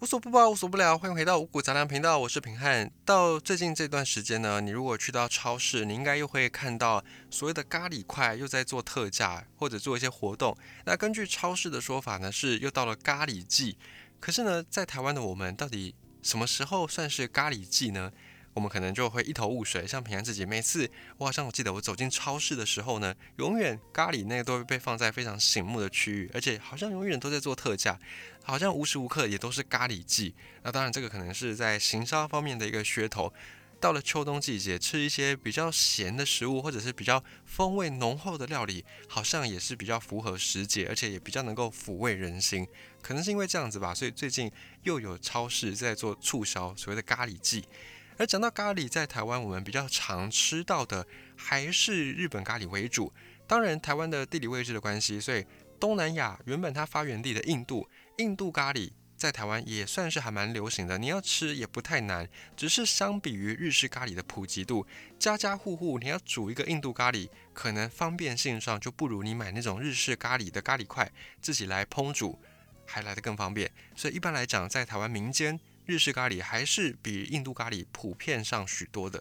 无所不包，无所不聊，欢迎回到五谷杂粮频道，我是平汉。到最近这段时间呢，你如果去到超市，你应该又会看到所谓的咖喱块又在做特价，或者做一些活动。那根据超市的说法呢，是又到了咖喱季。可是呢，在台湾的我们，到底什么时候算是咖喱季呢？我们可能就会一头雾水。像平安自己，每次我好像我记得我走进超市的时候呢，永远咖喱那个都会被放在非常醒目的区域，而且好像永远都在做特价，好像无时无刻也都是咖喱季。那当然，这个可能是在行销方面的一个噱头。到了秋冬季节，吃一些比较咸的食物，或者是比较风味浓厚的料理，好像也是比较符合时节，而且也比较能够抚慰人心。可能是因为这样子吧，所以最近又有超市在做促销，所谓的咖喱季。而讲到咖喱，在台湾我们比较常吃到的还是日本咖喱为主。当然，台湾的地理位置的关系，所以东南亚原本它发源地的印度，印度咖喱在台湾也算是还蛮流行的。你要吃也不太难，只是相比于日式咖喱的普及度，家家户户你要煮一个印度咖喱，可能方便性上就不如你买那种日式咖喱的咖喱块自己来烹煮还来得更方便。所以一般来讲，在台湾民间。日式咖喱还是比印度咖喱普遍上许多的。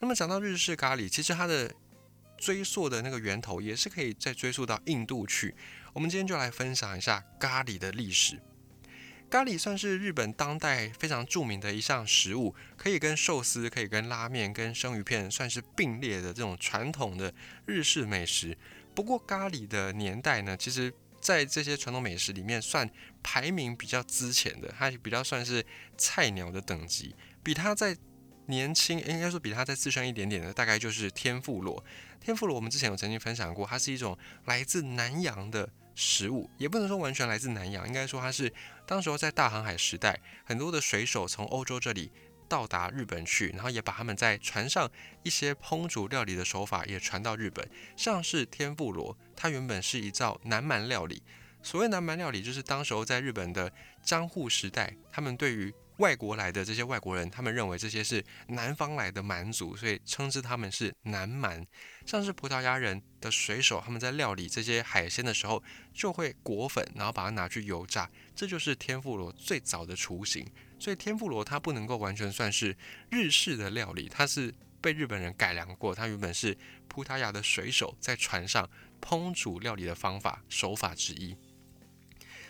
那么讲到日式咖喱，其实它的追溯的那个源头也是可以再追溯到印度去。我们今天就来分享一下咖喱的历史。咖喱算是日本当代非常著名的一项食物，可以跟寿司、可以跟拉面、跟生鱼片算是并列的这种传统的日式美食。不过咖喱的年代呢，其实。在这些传统美食里面，算排名比较之前的，它比较算是菜鸟的等级。比它在年轻，应该说比它再资深一点点的，大概就是天妇罗。天妇罗我们之前有曾经分享过，它是一种来自南洋的食物，也不能说完全来自南洋，应该说它是当时候在大航海时代，很多的水手从欧洲这里。到达日本去，然后也把他们在船上一些烹煮料理的手法也传到日本。像是天妇罗，它原本是一道南蛮料理。所谓南蛮料理，就是当时候在日本的江户时代，他们对于外国来的这些外国人，他们认为这些是南方来的蛮族，所以称之他们是南蛮。像是葡萄牙人的水手，他们在料理这些海鲜的时候，就会裹粉，然后把它拿去油炸，这就是天妇罗最早的雏形。所以天妇罗它不能够完全算是日式的料理，它是被日本人改良过。它原本是葡萄牙的水手在船上烹煮料理的方法手法之一。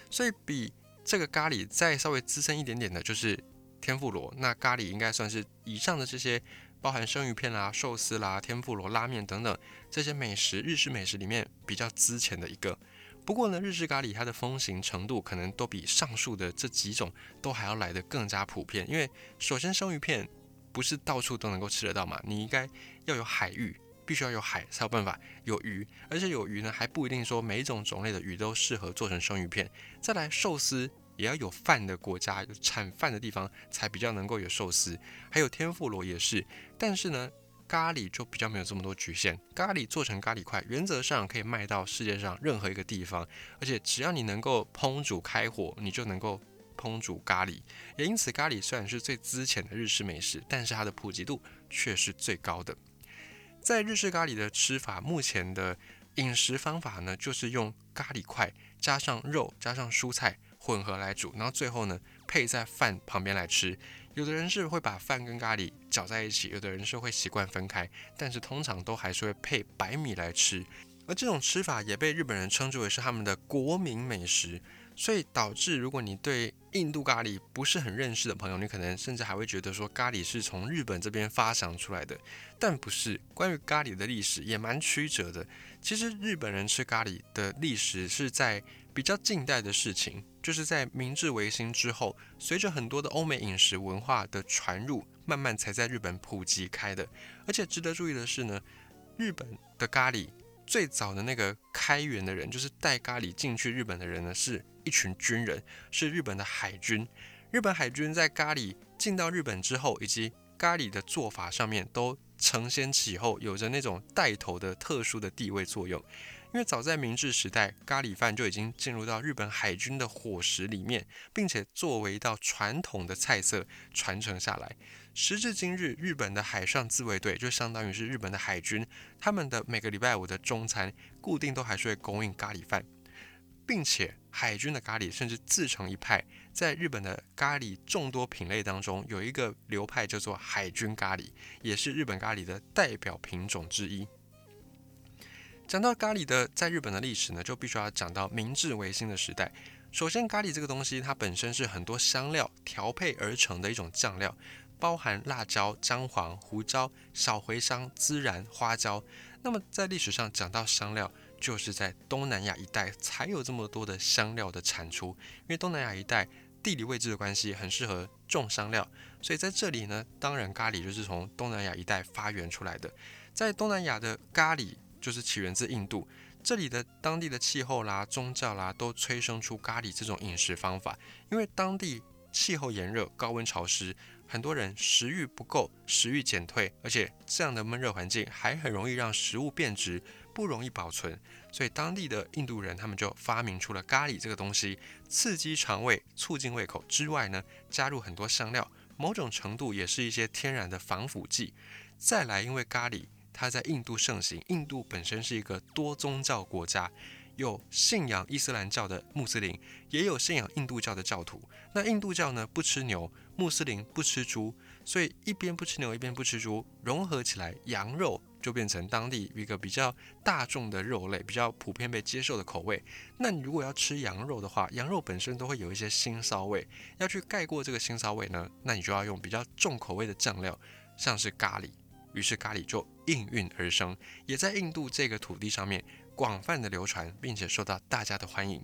所以比这个咖喱再稍微资深一点点的，就是天妇罗。那咖喱应该算是以上的这些，包含生鱼片啦、寿司啦、天妇罗、拉面等等这些美食，日式美食里面比较资浅的一个。不过呢，日式咖喱它的风行程度可能都比上述的这几种都还要来得更加普遍。因为首先生鱼片不是到处都能够吃得到嘛，你应该要有海域，必须要有海才有办法有鱼，而且有鱼呢还不一定说每一种种类的鱼都适合做成生鱼片。再来寿司也要有饭的国家，有产饭的地方才比较能够有寿司。还有天妇罗也是，但是呢。咖喱就比较没有这么多局限，咖喱做成咖喱块，原则上可以卖到世界上任何一个地方，而且只要你能够烹煮开火，你就能够烹煮咖喱。也因此，咖喱虽然是最资浅的日式美食，但是它的普及度却是最高的。在日式咖喱的吃法，目前的饮食方法呢，就是用咖喱块加上肉加上蔬菜混合来煮，然后最后呢配在饭旁边来吃。有的人是会把饭跟咖喱搅在一起，有的人是会习惯分开，但是通常都还是会配白米来吃。而这种吃法也被日本人称之为是他们的国民美食，所以导致如果你对印度咖喱不是很认识的朋友，你可能甚至还会觉得说咖喱是从日本这边发祥出来的，但不是。关于咖喱的历史也蛮曲折的。其实日本人吃咖喱的历史是在。比较近代的事情，就是在明治维新之后，随着很多的欧美饮食文化的传入，慢慢才在日本普及开的。而且值得注意的是呢，日本的咖喱最早的那个开源的人，就是带咖喱进去日本的人呢，是一群军人，是日本的海军。日本海军在咖喱进到日本之后，以及咖喱的做法上面，都承先启后，有着那种带头的特殊的地位作用。因为早在明治时代，咖喱饭就已经进入到日本海军的伙食里面，并且作为一道传统的菜色传承下来。时至今日，日本的海上自卫队就相当于是日本的海军，他们的每个礼拜五的中餐固定都还是会供应咖喱饭，并且海军的咖喱甚至自成一派，在日本的咖喱众多品类当中，有一个流派叫做海军咖喱，也是日本咖喱的代表品种之一。讲到咖喱的在日本的历史呢，就必须要讲到明治维新的时代。首先，咖喱这个东西它本身是很多香料调配而成的一种酱料，包含辣椒、姜黄、胡椒、小茴香、孜然、花椒。那么在历史上讲到香料，就是在东南亚一带才有这么多的香料的产出，因为东南亚一带地理位置的关系，很适合种香料，所以在这里呢，当然咖喱就是从东南亚一带发源出来的。在东南亚的咖喱。就是起源自印度，这里的当地的气候啦、宗教啦，都催生出咖喱这种饮食方法。因为当地气候炎热、高温潮湿，很多人食欲不够，食欲减退，而且这样的闷热环境还很容易让食物变质，不容易保存。所以当地的印度人他们就发明出了咖喱这个东西，刺激肠胃、促进胃口之外呢，加入很多香料，某种程度也是一些天然的防腐剂。再来，因为咖喱。它在印度盛行。印度本身是一个多宗教国家，有信仰伊斯兰教的穆斯林，也有信仰印度教的教徒。那印度教呢不吃牛，穆斯林不吃猪，所以一边不吃牛，一边不吃猪，融合起来，羊肉就变成当地一个比较大众的肉类，比较普遍被接受的口味。那你如果要吃羊肉的话，羊肉本身都会有一些腥骚味，要去盖过这个腥骚味呢，那你就要用比较重口味的酱料，像是咖喱。于是咖喱就应运而生，也在印度这个土地上面广泛的流传，并且受到大家的欢迎。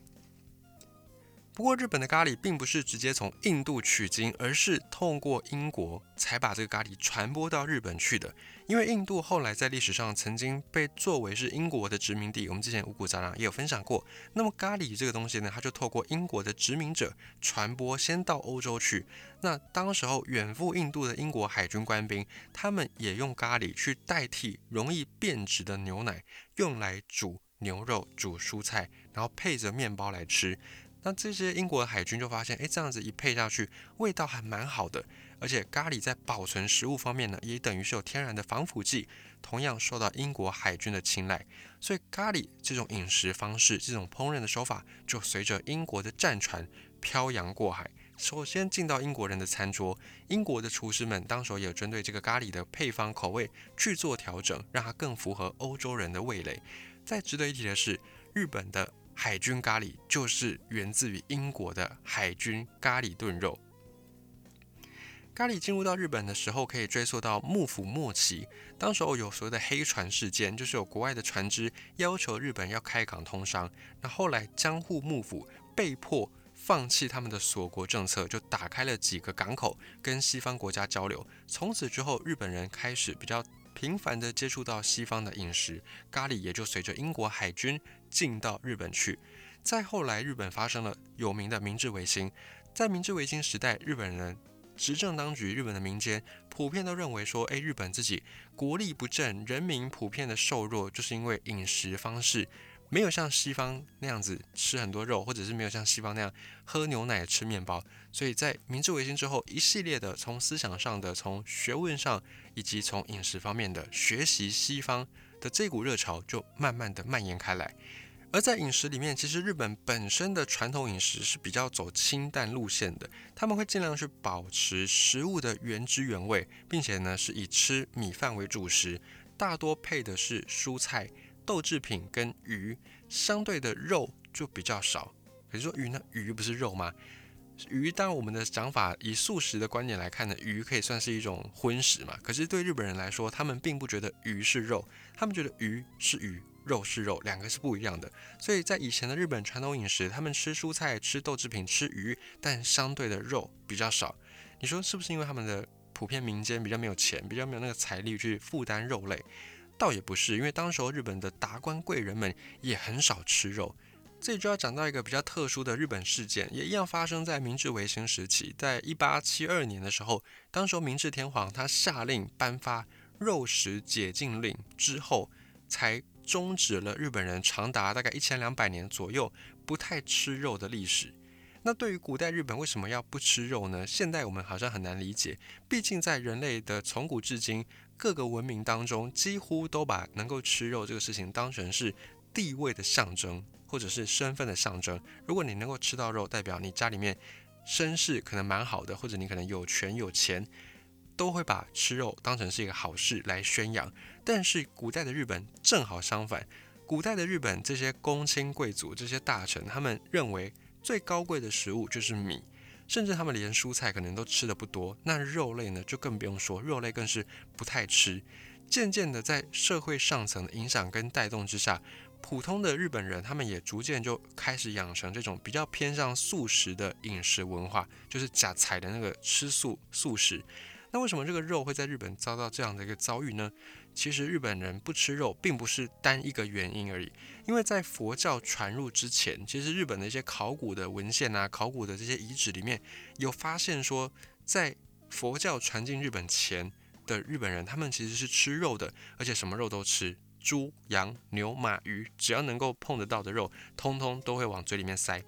不过，日本的咖喱并不是直接从印度取经，而是通过英国才把这个咖喱传播到日本去的。因为印度后来在历史上曾经被作为是英国的殖民地，我们之前五谷杂粮也有分享过。那么咖喱这个东西呢，它就透过英国的殖民者传播，先到欧洲去。那当时候远赴印度的英国海军官兵，他们也用咖喱去代替容易变质的牛奶，用来煮牛肉、煮蔬菜，然后配着面包来吃。那这些英国的海军就发现，哎，这样子一配下去，味道还蛮好的，而且咖喱在保存食物方面呢，也等于是有天然的防腐剂，同样受到英国海军的青睐。所以咖喱这种饮食方式，这种烹饪的手法，就随着英国的战船漂洋过海，首先进到英国人的餐桌。英国的厨师们当时也有针对这个咖喱的配方口味去做调整，让它更符合欧洲人的味蕾。再值得一提的是，日本的。海军咖喱就是源自于英国的海军咖喱炖肉。咖喱进入到日本的时候，可以追溯到幕府末期，当时候有所谓的黑船事件，就是有国外的船只要求日本要开港通商，那后来江户幕府被迫放弃他们的锁国政策，就打开了几个港口跟西方国家交流。从此之后，日本人开始比较频繁的接触到西方的饮食，咖喱也就随着英国海军。进到日本去，再后来，日本发生了有名的明治维新。在明治维新时代，日本人执政当局，日本的民间普遍都认为说，诶，日本自己国力不振，人民普遍的瘦弱，就是因为饮食方式没有像西方那样子吃很多肉，或者是没有像西方那样喝牛奶、吃面包。所以在明治维新之后，一系列的从思想上的、从学问上，以及从饮食方面的学习西方。的这股热潮就慢慢的蔓延开来，而在饮食里面，其实日本本身的传统饮食是比较走清淡路线的，他们会尽量去保持食物的原汁原味，并且呢是以吃米饭为主食，大多配的是蔬菜、豆制品跟鱼，相对的肉就比较少。可是说鱼呢？鱼不是肉吗？鱼，当我们的讲法以素食的观点来看呢，鱼可以算是一种荤食嘛。可是对日本人来说，他们并不觉得鱼是肉，他们觉得鱼是鱼，肉是肉，两个是不一样的。所以在以前的日本传统饮食，他们吃蔬菜、吃豆制品、吃鱼，但相对的肉比较少。你说是不是因为他们的普遍民间比较没有钱，比较没有那个财力去负担肉类？倒也不是，因为当时候日本的达官贵人们也很少吃肉。这里就要讲到一个比较特殊的日本事件，也一样发生在明治维新时期。在一八七二年的时候，当时明治天皇他下令颁发肉食解禁令之后，才终止了日本人长达大概一千两百年左右不太吃肉的历史。那对于古代日本为什么要不吃肉呢？现代我们好像很难理解。毕竟在人类的从古至今各个文明当中，几乎都把能够吃肉这个事情当成是地位的象征。或者是身份的象征。如果你能够吃到肉，代表你家里面身世可能蛮好的，或者你可能有权有钱，都会把吃肉当成是一个好事来宣扬。但是古代的日本正好相反，古代的日本这些公卿贵族、这些大臣，他们认为最高贵的食物就是米。甚至他们连蔬菜可能都吃的不多，那肉类呢就更不用说，肉类更是不太吃。渐渐的，在社会上层的影响跟带动之下，普通的日本人他们也逐渐就开始养成这种比较偏向素食的饮食文化，就是假菜的那个吃素素食。那为什么这个肉会在日本遭到这样的一个遭遇呢？其实日本人不吃肉，并不是单一个原因而已。因为在佛教传入之前，其实日本的一些考古的文献啊、考古的这些遗址里面有发现说，在佛教传进日本前的日本人，他们其实是吃肉的，而且什么肉都吃，猪、羊、牛、马、鱼，只要能够碰得到的肉，通通都会往嘴里面塞。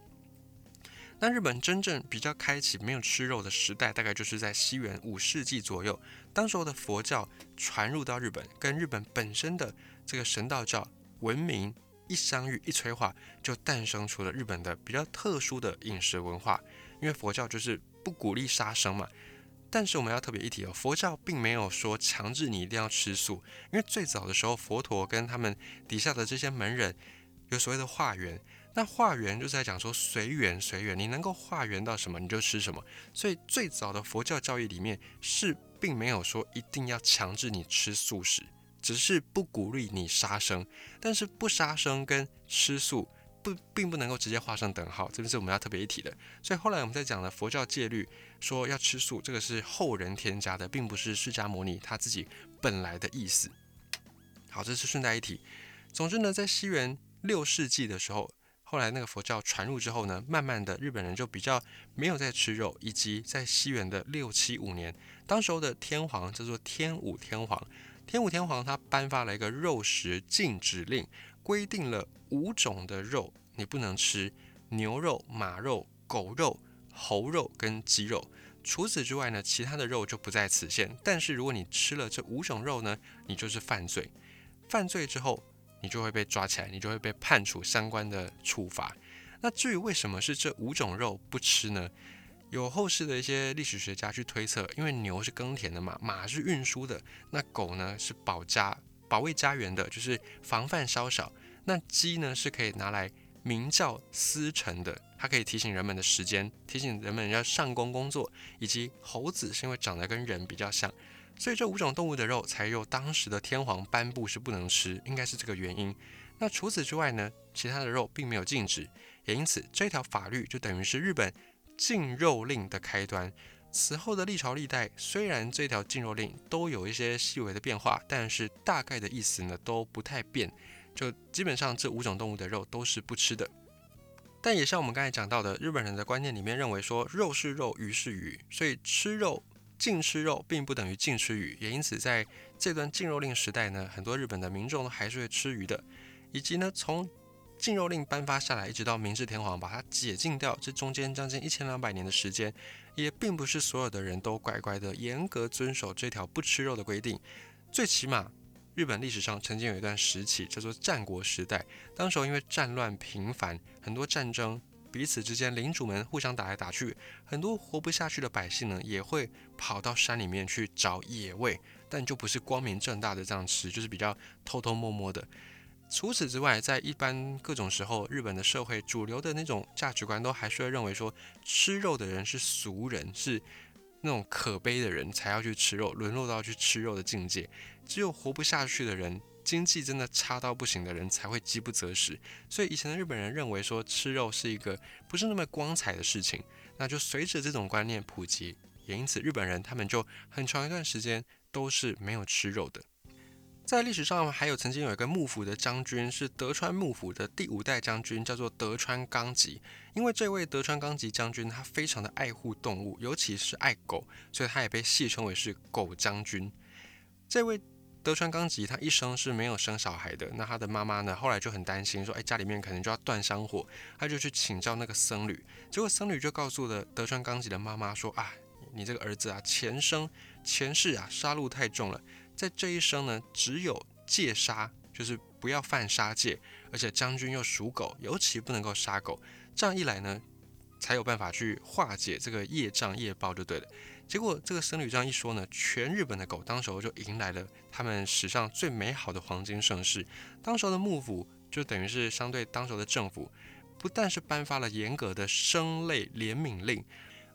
那日本真正比较开启没有吃肉的时代，大概就是在西元五世纪左右。当时候的佛教传入到日本，跟日本本身的这个神道教文明一相遇、一催化，就诞生出了日本的比较特殊的饮食文化。因为佛教就是不鼓励杀生嘛。但是我们要特别一提哦，佛教并没有说强制你一定要吃素。因为最早的时候，佛陀跟他们底下的这些门人有所谓的化缘。那化缘就是在讲说随缘随缘，你能够化缘到什么你就吃什么。所以最早的佛教教义里面是并没有说一定要强制你吃素食，只是不鼓励你杀生。但是不杀生跟吃素不并不能够直接画上等号，这边是我们要特别一提的。所以后来我们在讲的佛教戒律说要吃素，这个是后人添加的，并不是释迦牟尼他自己本来的意思。好，这是顺带一提。总之呢，在西元六世纪的时候。后来那个佛教传入之后呢，慢慢的日本人就比较没有在吃肉，以及在西元的六七五年，当时候的天皇叫做天武天皇，天武天皇他颁发了一个肉食禁止令，规定了五种的肉你不能吃，牛肉、马肉、狗肉、猴肉跟鸡肉，除此之外呢，其他的肉就不在此限。但是如果你吃了这五种肉呢，你就是犯罪，犯罪之后。你就会被抓起来，你就会被判处相关的处罚。那至于为什么是这五种肉不吃呢？有后世的一些历史学家去推测，因为牛是耕田的嘛，马是运输的，那狗呢是保家、保卫家园的，就是防范稍少。那鸡呢是可以拿来鸣叫司晨的，它可以提醒人们的时间，提醒人们要上工工作。以及猴子是因为长得跟人比较像。所以这五种动物的肉才由当时的天皇颁布是不能吃，应该是这个原因。那除此之外呢，其他的肉并没有禁止，也因此这条法律就等于是日本禁肉令的开端。此后的历朝历代，虽然这条禁肉令都有一些细微的变化，但是大概的意思呢都不太变，就基本上这五种动物的肉都是不吃的。但也像我们刚才讲到的，日本人的观念里面认为说肉是肉，鱼是鱼，所以吃肉。禁吃肉并不等于禁吃鱼，也因此在这段禁肉令时代呢，很多日本的民众都还是会吃鱼的。以及呢，从禁肉令颁发下来，一直到明治天皇把它解禁掉，这中间将近一千两百年的时间，也并不是所有的人都乖乖的严格遵守这条不吃肉的规定。最起码，日本历史上曾经有一段时期叫做战国时代，当时候因为战乱频繁，很多战争。彼此之间，领主们互相打来打去，很多活不下去的百姓呢，也会跑到山里面去找野味，但就不是光明正大的这样吃，就是比较偷偷摸摸的。除此之外，在一般各种时候，日本的社会主流的那种价值观，都还是会认为说，吃肉的人是俗人，是那种可悲的人才要去吃肉，沦落到去吃肉的境界。只有活不下去的人。经济真的差到不行的人才会饥不择食，所以以前的日本人认为说吃肉是一个不是那么光彩的事情。那就随着这种观念普及，也因此日本人他们就很长一段时间都是没有吃肉的。在历史上还有曾经有一个幕府的将军是德川幕府的第五代将军，叫做德川纲吉。因为这位德川纲吉将军他非常的爱护动物，尤其是爱狗，所以他也被戏称为是狗将军。这位。德川纲吉他一生是没有生小孩的，那他的妈妈呢？后来就很担心，说：“哎，家里面可能就要断香火。”他就去请教那个僧侣，结果僧侣就告诉了德川纲吉的妈妈说：“啊，你这个儿子啊，前生前世啊，杀戮太重了，在这一生呢，只有戒杀，就是不要犯杀戒，而且将军又属狗，尤其不能够杀狗。这样一来呢，才有办法去化解这个业障业报就对了。结果这个僧侣这样一说呢，全日本的狗当时候就迎来了他们史上最美好的黄金盛世。当时的幕府就等于是相对当时的政府，不但是颁发了严格的生类怜悯令，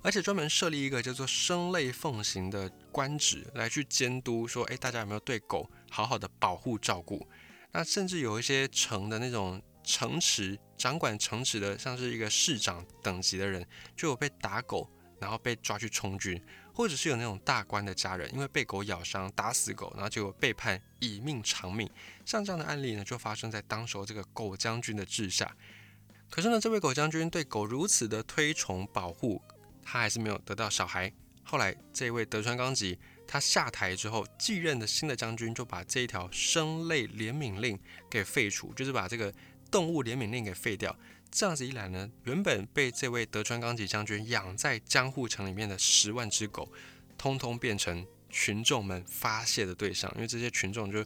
而且专门设立一个叫做生类奉行的官职来去监督，说哎大家有没有对狗好好的保护照顾？那甚至有一些城的那种城池掌管城池的，像是一个市长等级的人，就有被打狗，然后被抓去充军。或者是有那种大官的家人，因为被狗咬伤打死狗，然后就被判以命偿命。像这样的案例呢，就发生在当时这个狗将军的治下。可是呢，这位狗将军对狗如此的推崇保护，他还是没有得到小孩。后来这位德川纲吉他下台之后，继任的新的将军就把这一条生类怜悯令给废除，就是把这个动物怜悯令给废掉。这样子一来呢，原本被这位德川纲吉将军养在江户城里面的十万只狗，通通变成群众们发泄的对象。因为这些群众就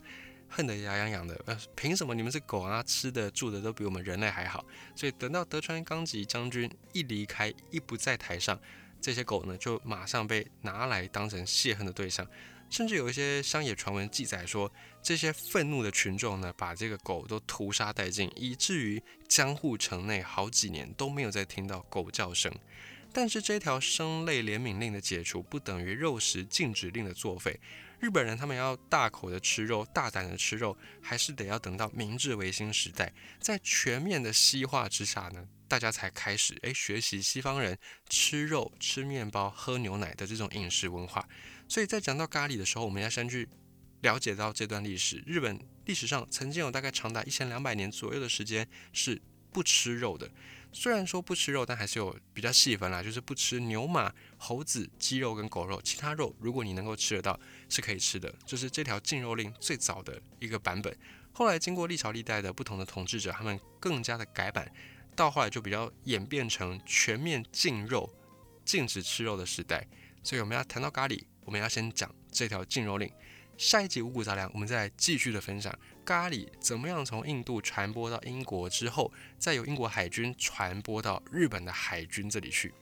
恨得牙痒痒的，呃，凭什么你们是狗啊？吃的住的都比我们人类还好。所以等到德川纲吉将军一离开，一不在台上，这些狗呢就马上被拿来当成泄恨的对象。甚至有一些乡野传闻记载说，这些愤怒的群众呢，把这个狗都屠杀殆尽，以至于江户城内好几年都没有再听到狗叫声。但是这条生类怜悯令的解除，不等于肉食禁止令的作废。日本人他们要大口的吃肉，大胆的吃肉，还是得要等到明治维新时代，在全面的西化之下呢，大家才开始诶学习西方人吃肉、吃面包、喝牛奶的这种饮食文化。所以在讲到咖喱的时候，我们要先去了解到这段历史。日本历史上曾经有大概长达一千两百年左右的时间是不吃肉的。虽然说不吃肉，但还是有比较细分啦，就是不吃牛马、猴子、鸡肉跟狗肉，其他肉如果你能够吃得到是可以吃的。就是这条禁肉令最早的一个版本。后来经过历朝历代的不同的统治者，他们更加的改版，到后来就比较演变成全面禁肉、禁止吃肉的时代。所以我们要谈到咖喱。我们要先讲这条禁肉令，下一集五谷杂粮，我们再继续的分享咖喱怎么样从印度传播到英国之后，再由英国海军传播到日本的海军这里去。